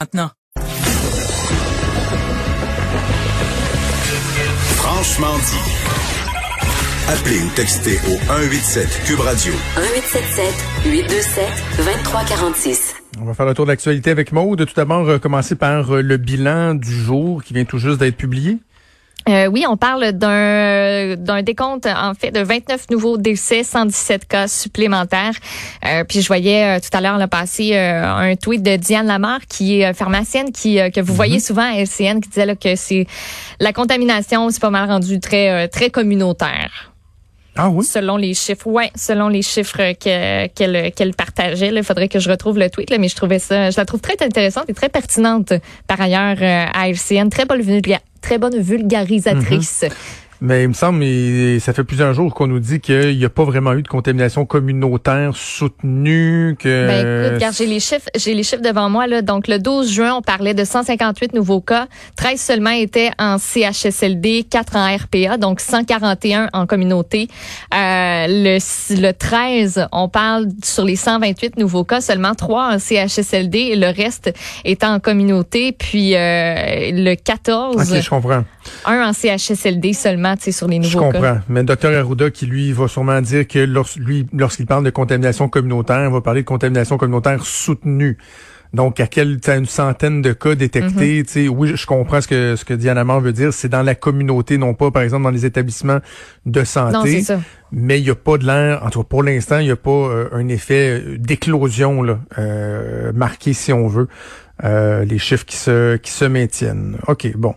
maintenant. Franchement dit. Appelez ou textez au 187 Cube Radio. 1877 827 2346. On va faire le tour de l'actualité avec Maude. Tout d'abord, euh, commencer par euh, le bilan du jour qui vient tout juste d'être publié. Euh, oui, on parle d'un d'un décompte en fait de 29 nouveaux décès, 117 cas supplémentaires. Euh, puis je voyais euh, tout à l'heure le passé euh, un tweet de Diane Lamar qui est pharmacienne qui que vous voyez souvent à LCN qui disait là, que c'est la contamination, c'est pas mal rendu très très communautaire. Ah oui? Selon les chiffres, ouais, selon les chiffres que- qu'elle qu'elle partageait, il faudrait que je retrouve le tweet, là, mais je trouvais ça, je la trouve très intéressante et très pertinente par ailleurs euh, à LCN, très bonne vulga- très bonne vulgarisatrice. Mais il me semble, et ça fait plusieurs jours qu'on nous dit qu'il n'y a pas vraiment eu de contamination communautaire soutenue. Que Ben écoute, regarde, j'ai les chiffres, j'ai les chiffres devant moi là. Donc le 12 juin, on parlait de 158 nouveaux cas, 13 seulement étaient en CHSLD, 4 en RPA, donc 141 en communauté. Euh, le le 13, on parle sur les 128 nouveaux cas, seulement 3 en CHSLD et le reste étant en communauté, puis euh, le 14, Ok, je comprends. Un en CHSLD seulement, tu sais sur les Je nouveaux cas. comprends. Mais le docteur Arruda, qui lui va sûrement dire que lui, lorsqu'il parle de contamination communautaire, il va parler de contamination communautaire soutenue. Donc, à quelle, une centaine de cas Mhm. détectés, sais, oui, je comprends ce que, ce que Amand veut dire. C'est dans la communauté, non pas, par exemple, dans les établissements de santé. Non, ça. mais il n'y a pas de l'air, en tout cas pour l'instant, il n'y a pas euh, un effet euh, d'éclosion euh, marqué si on veut. Euh, les chiffres qui se qui se maintiennent. OK, bon.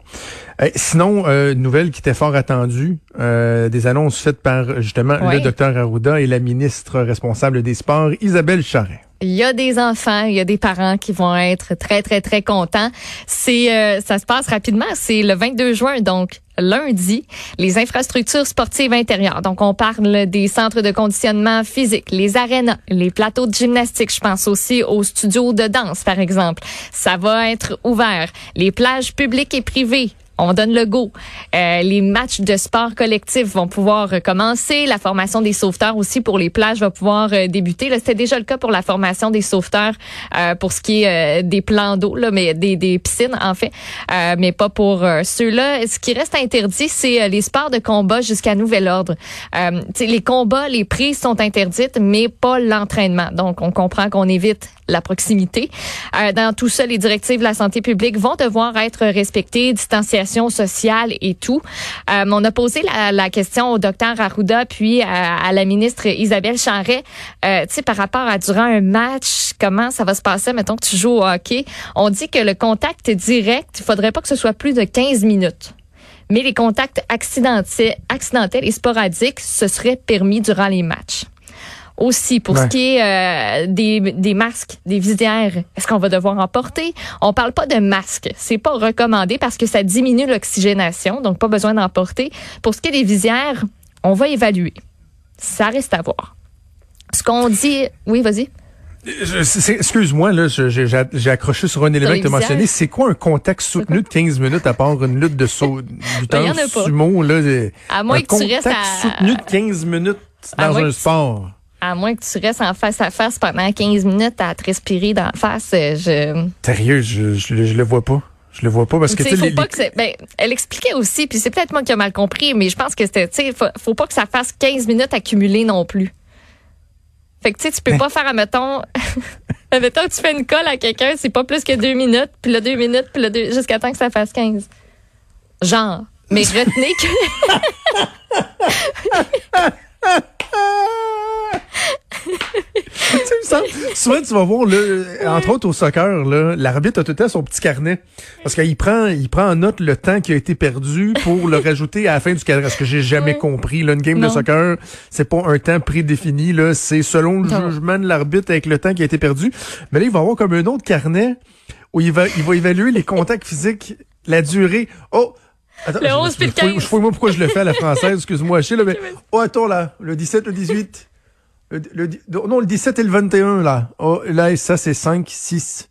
Euh, sinon, euh, nouvelle qui était fort attendue, euh, des annonces faites par justement le docteur Arruda et la ministre responsable des Sports, Isabelle Charret. Il y a des enfants, il y a des parents qui vont être très très très contents. C'est euh, ça se passe rapidement, c'est le 22 juin donc lundi, les infrastructures sportives intérieures. Donc on parle des centres de conditionnement physique, les arénas, les plateaux de gymnastique, je pense aussi aux studios de danse par exemple. Ça va être ouvert. Les plages publiques et privées on donne le go. Euh, les matchs de sport collectif vont pouvoir recommencer. La formation des sauveteurs aussi pour les plages va pouvoir euh, débuter. C'était déjà le cas pour la formation des sauveteurs euh, pour ce qui est euh, des plans d'eau, là, mais des, des piscines en fait, euh, mais pas pour ceux-là. Ce qui reste interdit, c'est les sports de combat jusqu'à nouvel ordre. Les combats, les prises sont interdites, mais pas l'entraînement. Donc, on comprend qu'on évite la proximité. Dans tout ça, les directives de la santé publique vont devoir être respectées, distanciation sociale et tout. Euh, on a posé la, question au docteur Arruda puis à, à la ministre Isabelle Charret, euh, tu sais, par rapport à durant un match, comment ça va se passer, mettons que tu joues au hockey. On dit que le contact direct, il faudrait pas que ce soit plus de 15 minutes. Mais les contacts accidentels et sporadiques, ce serait permis durant les matchs. Aussi, pour Ouais. ce qui est euh, des, des masques, des visières, est-ce qu'on va devoir en porter? On parle pas de masques. C'est pas recommandé parce que ça diminue l'oxygénation, donc pas besoin d'en porter. Pour ce qui est des visières, on va évaluer. Ça reste à voir. Ce qu'on dit... Oui, vas-y. Excuse-moi, là, j'ai accroché sur un élément que tu as mentionné. C'est quoi un contact soutenu de 15 minutes à part une lutte de saut du Ben, temps en a pas. sumo? Là, À moins un que tu restes contact à- soutenu de 15 minutes dans un tu- sport. À moins que tu restes en face à face pendant 15 minutes à te respirer dans la face, euh, je... Sérieux, je, je, je le vois pas. Je le vois pas parce que faut les- pas que ben, elle expliquait aussi, puis c'est peut-être moi qui ai mal compris, mais je pense que c'était, tu sais, faut, faut pas que ça fasse 15 minutes accumulées non plus. Fait que tu sais, tu peux pas faire, admettons, admettons que tu fais une colle à quelqu'un, c'est pas plus que deux minutes, puis là deux minutes, puis là deux, jusqu'à temps que ça fasse 15. Genre. Mais retenez que, Tu sais, il me semble- souvent tu vas voir là, entre autres au soccer là, l'arbitre a tout le temps son petit carnet parce qu'il prend il prend en note le temps qui a été perdu pour le rajouter à la fin du cadre. Ce que j'ai jamais Ouais. compris là, une game Non. de soccer, c'est pas un temps prédéfini là, c'est selon le Non. jugement de l'arbitre avec le temps qui a été perdu. Mais là il va avoir comme un autre carnet où il va il va évaluer les contacts physiques, la durée. Oh Attends, Le je- 11 je- je fouille- 15. Je fouille moi pourquoi je le fais à la française, excuse-moi, Achille, là, mais oh attends là, le 17, le 18. Le, non, le 17 et le 21, là. Oh, là, ça, c'est 5, 6,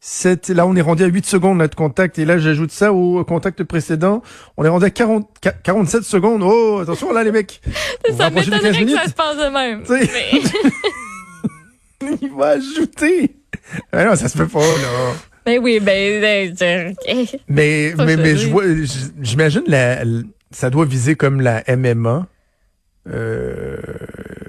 7. Là, on est rendu à 8 secondes, notre contact. Et là, j'ajoute ça au contact précédent. On est rendu à 40, 47 secondes. Oh, attention, là, les mecs. On ça rapprocher des 15 m'étonnerait que minutes. ça se passe de même. Mais- Il va ajouter. Ah non, ça se fait pas, là. Ben oui, ben, ben, je- Mais, mais, mais je vois, j'imagine la, ça doit viser comme la MMA. Euh,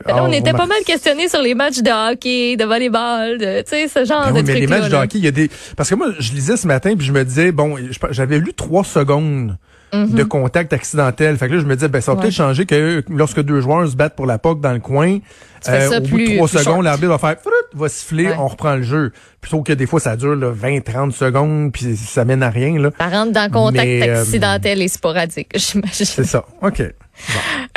Ben là, on ah, était pas mal questionnés sur les matchs de hockey, de volleyball, de, tu sais, ce genre Ben de oui, mais les matchs de hockey, il y a des. Parce que moi, je lisais ce matin puis je me disais, bon, j'avais lu trois secondes de contact accidentel. Fait que là, je me disais, ben, ça va. Ouais. peut-être changer que lorsque deux joueurs se battent pour la POC dans le coin, ça au bout de trois secondes, l'arbitre va faire, va siffler, Ouais. on reprend le jeu. Plutôt que des fois, ça dure là, 20, 30 secondes puis ça mène à rien, là. Ça rentre dans contact Mais, euh, accidentel et sporadique, j'imagine. C'est ça. OK.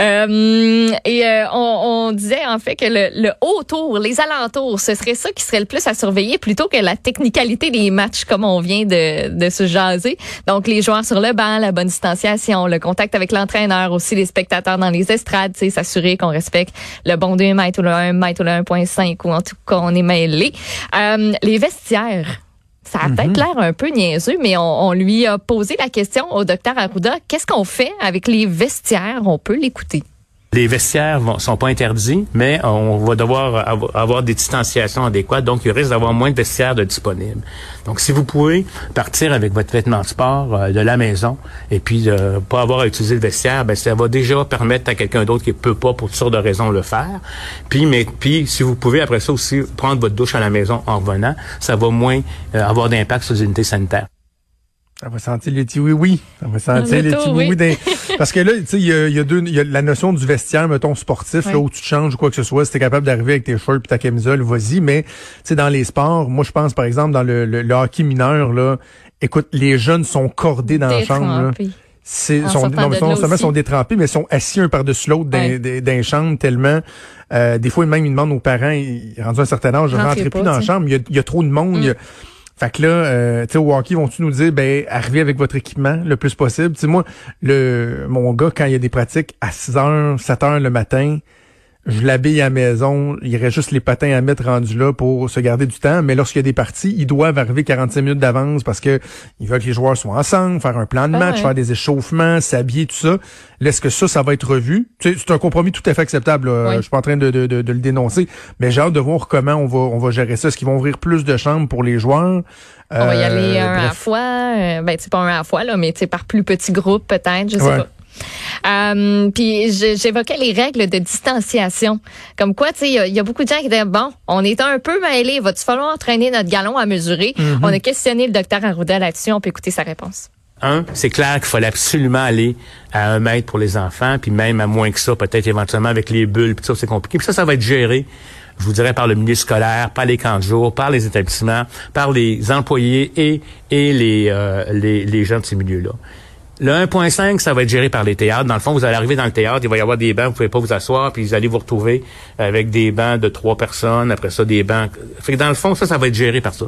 Euh, et euh, on, on disait en fait que le, le haut les alentours, ce serait ça qui serait le plus à surveiller plutôt que la technicalité des matchs comme on vient de, de se jaser. Donc les joueurs sur le banc, la bonne distanciation, le contact avec l'entraîneur, aussi les spectateurs dans les estrades, s'assurer qu'on respecte le bon 2 mètres ou le 1 mètre ou le 1.5 ou en tout cas on est mêlé. Euh, les vestiaires. Ça a peut-être l'air un peu niaiseux, mais on, on lui a posé la question au docteur Arruda. Qu'est-ce qu'on fait avec les vestiaires? On peut l'écouter. Les vestiaires vont, sont pas interdits, mais on va devoir avo- avoir des distanciations adéquates, donc il risque d'avoir moins de vestiaires de disponibles. Donc, si vous pouvez partir avec votre vêtement de sport euh, de la maison et puis de pas avoir à utiliser le vestiaire, ben ça va déjà permettre à quelqu'un d'autre qui peut pas pour toutes sortes de raisons le faire. Puis, mais puis si vous pouvez après ça aussi prendre votre douche à la maison en revenant, ça va moins euh, avoir d'impact sur les unités sanitaires. Ça va sentir les petits oui-oui. Ça va sentir Le les petits oui. oui-oui. des- Parce que là, tu sais, il y a, y a deux, il y a la notion du vestiaire, mettons, sportif, là, où tu te changes ou quoi que ce soit. Si t'es capable d'arriver avec tes shorts et ta camisole, vas-y. Mais, tu sais, dans les sports, moi, je pense, par exemple, dans le, le, le hockey mineur, là, écoute, les jeunes sont cordés dans la chambre, là. Sont, sortant non, non seulement sont détrempés, mais sont assis un par-dessus l'autre dans, Ouais. les chambres tellement, euh, des fois, même, ils demandent aux parents, ils, rendus à un certain âge, Rentrez rentrez pas, plus dans la chambre, il y y a trop de monde, il y a- fait que là, euh, tu sais, au hockey, vont-tu nous dire, ben, arrivez avec votre équipement le plus possible? Tu sais, moi, le, mon gars, quand il y a des pratiques à 6 heures, 7 heures le matin, je l'habille à la maison, il reste juste les patins à mettre rendus là pour se garder du temps. Mais lorsqu'il y a des parties, ils doivent arriver 45 minutes d'avance parce que ils veulent que les joueurs soient ensemble, faire un plan de Ah match, ouais. faire des échauffements, s'habiller, tout ça. Est-ce que ça, ça va être revu? Tu sais, c'est un compromis tout à fait acceptable. Oui. Je suis pas en train de, de, de, de le dénoncer. Mais j'ai hâte de voir comment on va, on va gérer ça. Est-ce qu'ils vont ouvrir plus de chambres pour les joueurs? On va y aller Euh, un à la fois. euh, ben, c'est pas un à la fois, là, mais tu par plus petits groupes, peut-être, je sais Ouais. pas. Euh, puis j'évoquais les règles de distanciation. Comme quoi, tu sais, il y, a- il y a beaucoup de gens qui disent, bon, on est un peu mêlés, va-tu falloir entraîner notre galon à mesurer? Mm-hmm. On a questionné le docteur Arruda là-dessus, on peut écouter sa réponse. Un, c'est clair qu'il fallait absolument aller à un mètre pour les enfants, puis même à moins que ça, peut-être éventuellement avec les bulles, puis ça, c'est compliqué. Puis ça, ça va être géré, je vous dirais, par le milieu scolaire, par les camps de jour, par les établissements, par les employés et, et les, euh, les, les gens de ces milieux-là. Le 1.5, ça va être géré par les théâtres. Dans le fond, vous allez arriver dans le théâtre, il va y avoir des bancs, vous pouvez pas vous asseoir, puis vous allez vous retrouver avec des bancs de trois personnes, après ça, des bancs. Fait que dans le fond, ça, ça va être géré par ça.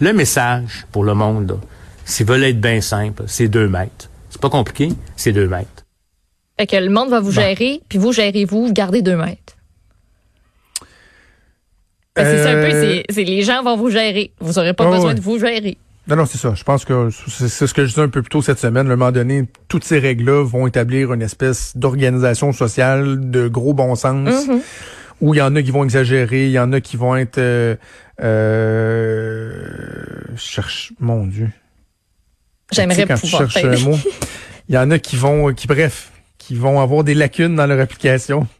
Le message pour le monde, s'ils veulent être bien simple, c'est deux mètres. C'est pas compliqué, c'est deux mètres. Fait que le monde va vous gérer, puis vous gérez-vous, vous gardez deux mètres. Ben, c'est ça un peu, Euh, c'est- c'est les gens vont vous gérer. Vous aurez pas Oh, besoin de vous gérer. Non, non, c'est ça. Je pense que c'est ce que je disais un peu plus tôt cette semaine. À un moment donné, toutes ces règles-là vont établir une espèce d'organisation sociale de gros bon sens. Mhm. Où il y en a qui vont exagérer, il y en a qui vont être... Euh, euh, je cherche... Mon Dieu. J'aimerais Tu sais, pouvoir faire. un mot, il y en a qui vont... qui Bref, qui vont avoir des lacunes dans leur application.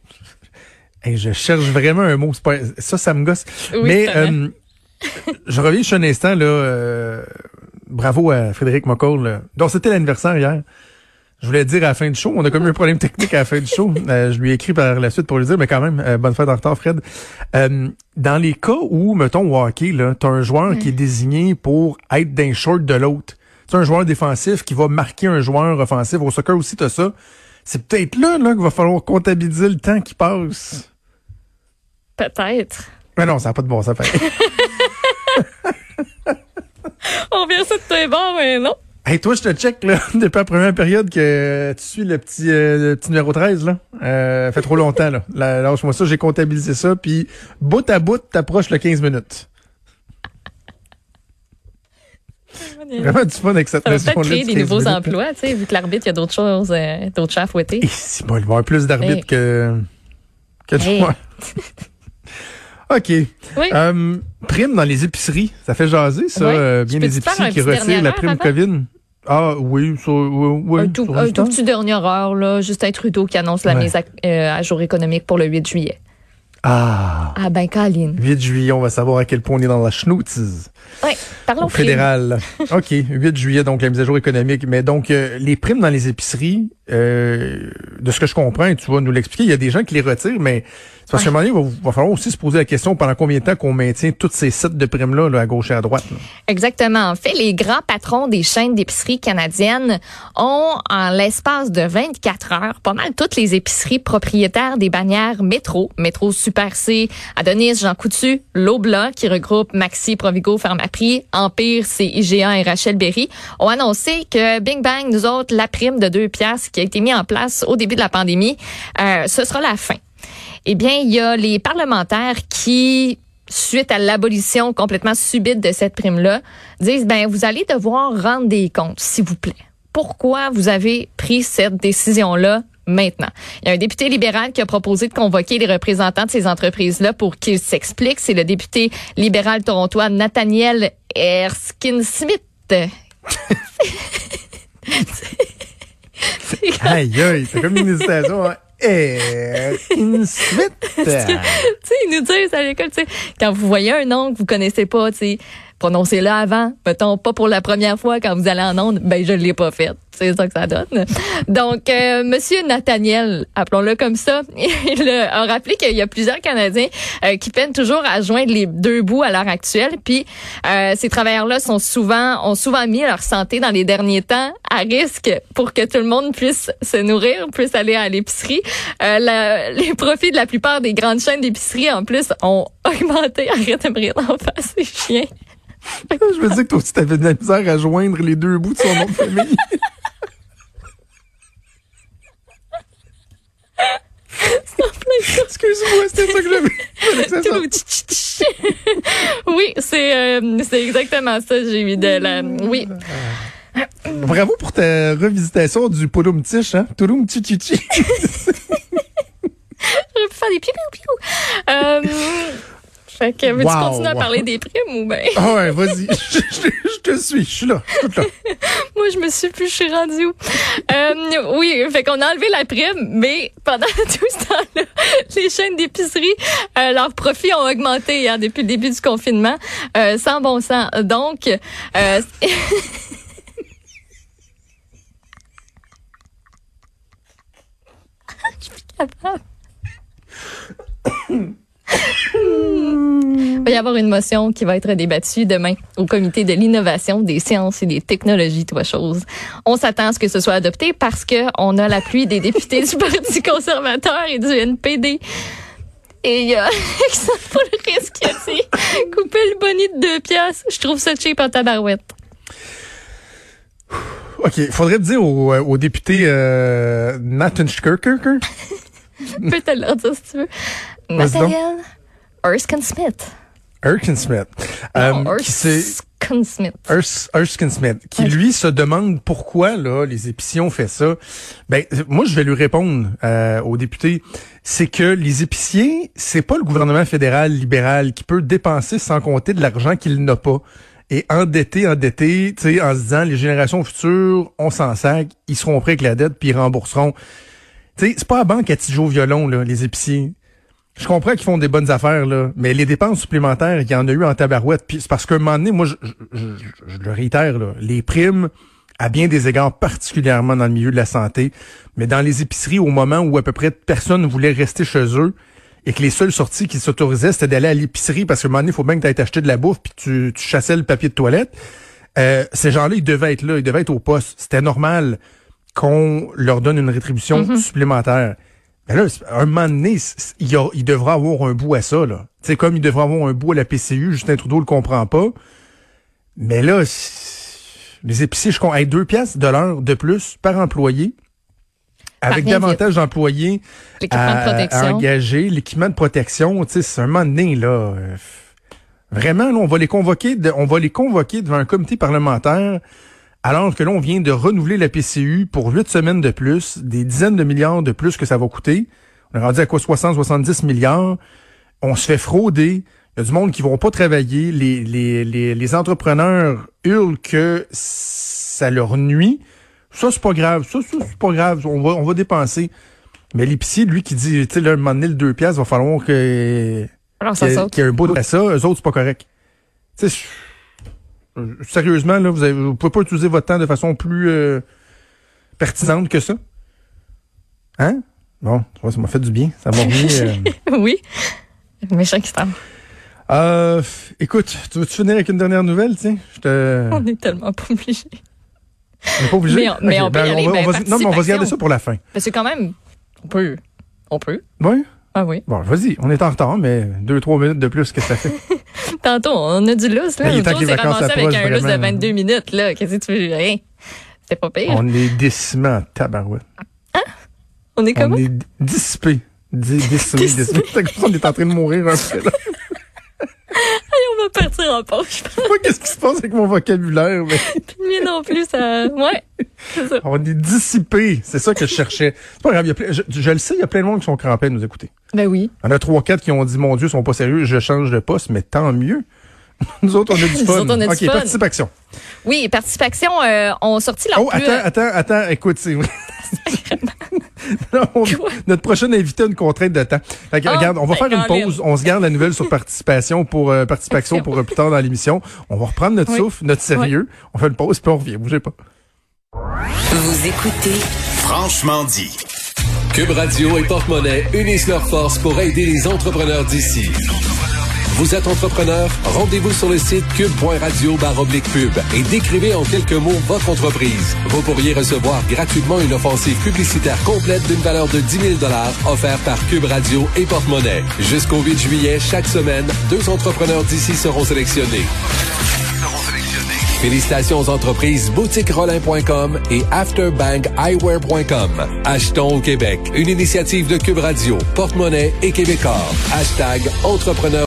Hey, je cherche vraiment un mot. Pas, ça, ça me gosse. Oui, Mais euh, je reviens juste un instant là. euh, bravo à Frédéric McCall. là. Donc c'était l'anniversaire hier. Je voulais dire à la fin du show, on a comme eu un problème technique à la fin du show. Euh, je lui ai écrit par la suite pour lui dire, mais quand même, euh, bonne fête en retard, Fred. Euh, dans les cas où, mettons, au hockey, là, t'as un joueur qui est désigné pour être d'un short de l'autre. C'est un joueur défensif qui va marquer un joueur offensif. Au soccer aussi, t'as ça. C'est peut-être là, là qu'il va falloir comptabiliser le temps qui passe. Peut-être. Mais non, ça n'a pas de bon sens. On vient ça de tes bords, mais non. Hey, toi, je te check, là, depuis la première période que tu suis le petit, euh, le petit numéro 13, là. Euh, fait trop longtemps, là. Là, Lâche-moi ça, j'ai comptabilisé ça, puis bout à bout, t'approches le 15 minutes. Vraiment du fun avec cette Ça notion-là. créer des 15 nouveaux minutes, emplois, tu sais, vu que l'arbitre, il y a d'autres choses, euh, d'autres chats à fouetter. Et si, bon, il va y avoir plus d'arbitres Hey. que, que de Hey. OK. Oui. Euh, prime dans les épiceries. Ça fait jaser, ça. Oui. euh, bien les épiceries qui retirent la prime? COVID? Ah oui, ça, oui, oui. un tout, sur un tout petit dernière heure, là, Justin Trudeau qui annonce la Ouais. mise à, euh, à jour économique pour le 8 juillet. Ah. Ah ben, Caroline. 8 juillet, on va savoir à quel point on est dans la schnoutise. Oui, parlons Au fédéral. OK, 8 juillet, donc la mise à jour économique. Mais donc, euh, les primes dans les épiceries, euh, de ce que je comprends, et tu vas nous l'expliquer, il y a des gens qui les retirent, mais c'est parce qu'à un moment donné, il va, va falloir aussi se poser la question pendant combien de temps qu'on maintient toutes ces sites de primes-là, là, à gauche et à droite. là? Exactement. En fait, les grands patrons des chaînes d'épicerie canadiennes ont, en l'espace de 24 heures, pas mal toutes les épiceries propriétaires des bannières Métro, Métro Super C, Adonis, Jean Coutu, Lobla, qui regroupe Maxi, Provigo, Pharmaprix, Empire, c'est IGA et Rachel Berry, ont annoncé que Bing Bang, nous autres, la prime de 2 piastres qui a été mise en place au début de la pandémie, euh, ce sera la fin. Eh bien, il y a les parlementaires qui suite à l'abolition complètement subite de cette prime-là, disent, ben, vous allez devoir rendre des comptes, s'il vous plaît. Pourquoi vous avez pris cette décision-là maintenant? Il y a un député libéral qui a proposé de convoquer les représentants de ces entreprises-là pour qu'ils s'expliquent. C'est le député libéral torontois Nathaniel Erskine-Smith. C'est comme une hésitation. Hein? Eh, une suite. tu sais, ils nous disent à l'école, tu sais, quand vous voyez un nom que vous connaissez pas, tu sais, prononcez-le avant. Mettons, pas pour la première fois quand vous allez en onde, ben, je l'ai pas fait. C'est ça que ça donne. Donc, euh, Monsieur Nathaniel, appelons-le comme ça, il a rappelé qu'il y a plusieurs Canadiens euh, qui peinent toujours à joindre les deux bouts à l'heure actuelle. Puis, euh, ces travailleurs-là sont souvent, ont souvent mis leur santé dans les derniers temps à risque pour que tout le monde puisse se nourrir, puisse aller à l'épicerie. Euh, la- les profits de la plupart des grandes chaînes d'épicerie, en plus, ont augmenté. Arrête de me rire d'en face, c'est chien. Je veux dire que toi aussi, t'avais de la misère à joindre les deux bouts de son nom de famille. Excuse-moi, c'était ça que j'avais. oui, c'est euh, c'est exactement ça. J'ai eu de la. Oui. Bravo pour ta revisitation du Polum Tiche, hein? Touloum Chichichi. J'aurais pu faire des piou piou piou. Euh, fait que veux-tu Wow, continuer à parler des primes ou ben Ah ouais, vas-y. Je, je- je te suis, je suis là. je suis là. moi je me suis plus je suis rendue où? Euh, Oui, fait qu'on a enlevé la prime, mais pendant tout ce temps-là, les chaînes d'épicerie, euh, leurs profits ont augmenté hein, depuis le début du confinement, euh, sans bon sens. Donc, euh, je suis plus capable. Il va y avoir une motion qui va être débattue demain au comité de l'innovation, des sciences et des technologies, trois choses. On s'attend à ce que ce soit adopté parce que on a l'appui des députés du Parti conservateur et du NPD. Et il y a Paul-Risque qui a dit couper le bonnet de deux piastres. Je trouve ça cheap en tabarouette. OK, faudrait dire au, euh, au député euh, Nathan peux te le dire si tu veux. Nathaniel Erskine Smith. Erskine Smith. Non, euh, qui s'est- Erskine Smith. Ers- Erskine Smith, qui lui se demande pourquoi là les épiciers ont fait ça. Ben moi je vais lui répondre euh, au député, c'est que les épiciers, c'est pas le gouvernement fédéral libéral qui peut dépenser sans compter de l'argent qu'il n'a pas et endetté, endetté, tu sais, en se disant les générations futures, on s'en sac, ils seront prêts avec la dette puis ils rembourseront. Tu sais, c'est pas à banque à Tijo violon là, les épiciers. Je comprends qu'ils font des bonnes affaires, là, mais les dépenses supplémentaires, il y en a eu en tabarouette. Puis c'est parce qu'à un moment donné, moi, je, je- je- je le réitère, là, les primes, à bien des égards, particulièrement dans le milieu de la santé, mais dans les épiceries, au moment où à peu près personne ne voulait rester chez eux, et que les seules sorties qui s'autorisaient, c'était d'aller à l'épicerie, parce qu'à un moment donné, il faut bien que tu ailles t'acheter de la bouffe, puis tu, tu chassais le papier de toilette. Euh, ces gens-là, ils devaient être là, ils devaient être au poste. C'était normal qu'on leur donne une rétribution supplémentaire. Mais là, c'est- à un moment donné, c'est- c'est- il, a- il devra avoir un bout à ça, là. Tu sais, comme il devra avoir un bout à la PCU, Justin Trudeau le comprend pas. Mais là, c'est- les épiciers, je compte, hey, deux piastres de l'heure de plus par employé, avec davantage d'employés à, engager, l'équipement de protection, tu sais, c'est un moment donné, là. euh, Vraiment, là, on va les convoquer, de- on va les convoquer devant un comité parlementaire, alors que là, on vient de renouveler la PCU pour huit semaines de plus, des dizaines de milliards de plus que ça va coûter. On est rendu à quoi 60, 70 milliards. on se fait frauder. Il y a du monde qui vont pas travailler. Les, les, les, les entrepreneurs hurlent que ça leur nuit. Ça, c'est pas grave. Ça, ça c'est pas grave. On va, on va dépenser. Mais l'épicier, lui, qui dit, tu sais, là, un moment donné, le deux piastres, va falloir que, qu'il y ait- un bout de ça. Eux autres, c'est pas correct. Tu sais, sérieusement, là, vous, vous pouvez pas utiliser votre temps de façon plus euh, pertinente que ça? Hein? Bon, ça m'a fait du bien. Ça m'a remis... euh, oui. Méchant qui. Euh, écoute, tu veux-tu finir avec une dernière nouvelle, tu sais? Je te... On est tellement pas obligés. On n'est pas obligé? Mais on- mais on peut y aller, va, ben, on va- non, mais on va se garder ça pour la fin. Parce que quand même, on peut. On peut. Oui? Ah oui. Bon, vas-y. On est en retard, mais deux, trois minutes de plus, qu'est-ce que ça fait? Tantôt, on a du lousse, là. Mais est L'autre on s'est ramassé avec un lousse de vraiment. 22 minutes, là. Qu'est-ce que tu veux? Rien. C'était pas pire. On, on est décimé en tabarouette. est On comment? est dissipé. Di- Décimé, Dissipé. décimé. C'est comme si on est en train de mourir un peu. là? on va partir en pause, je pense. Qu'est-ce qui se passe avec mon vocabulaire, mais? Lui non plus, ça. Ouais. C'est ça. on est dissipé. C'est ça que je cherchais. C'est pas grave. il y a plein- je, je le sais, il y a plein de monde qui sont crampés à nous écouter. Ben oui. Il y en a trois, quatre qui ont dit, mon Dieu, ils sont pas sérieux, je change de poste, mais tant mieux. Nous autres, on a du Nous fun. autres, on a du OK, fun. participation. Oui, participation, euh, on sorti leur Oh, plus. attends, attends, attends, écoute, c'est. Non, on- notre prochain invité a une contrainte de temps. Fait que, Ah, regarde, on va ben, faire une pause. On se garde la nouvelle sur participation pour euh, participation pour euh, plus tard dans l'émission. On va reprendre notre Oui. souffle, notre sérieux. On fait une pause puis on revient. Bougez pas. Vous écoutez Franchement dit. Cube Radio et Porte-Monnaie unissent leurs forces pour aider les entrepreneurs d'ici. Vous êtes entrepreneur? Rendez-vous sur le site cube.radio et décrivez en quelques mots votre entreprise. Vous pourriez recevoir gratuitement une offensive publicitaire complète d'une valeur de 10 000 offerte par Cube Radio et Porte-Monnaie. Jusqu'au 8 juillet, chaque semaine, deux entrepreneurs d'ici seront sélectionnés. Félicitations aux entreprises boutiquerolin.com et afterbankeyewear.com. Achetons au Québec, une initiative de Cube Radio, Porte-Monnaie et Québecor. Hashtag entrepreneur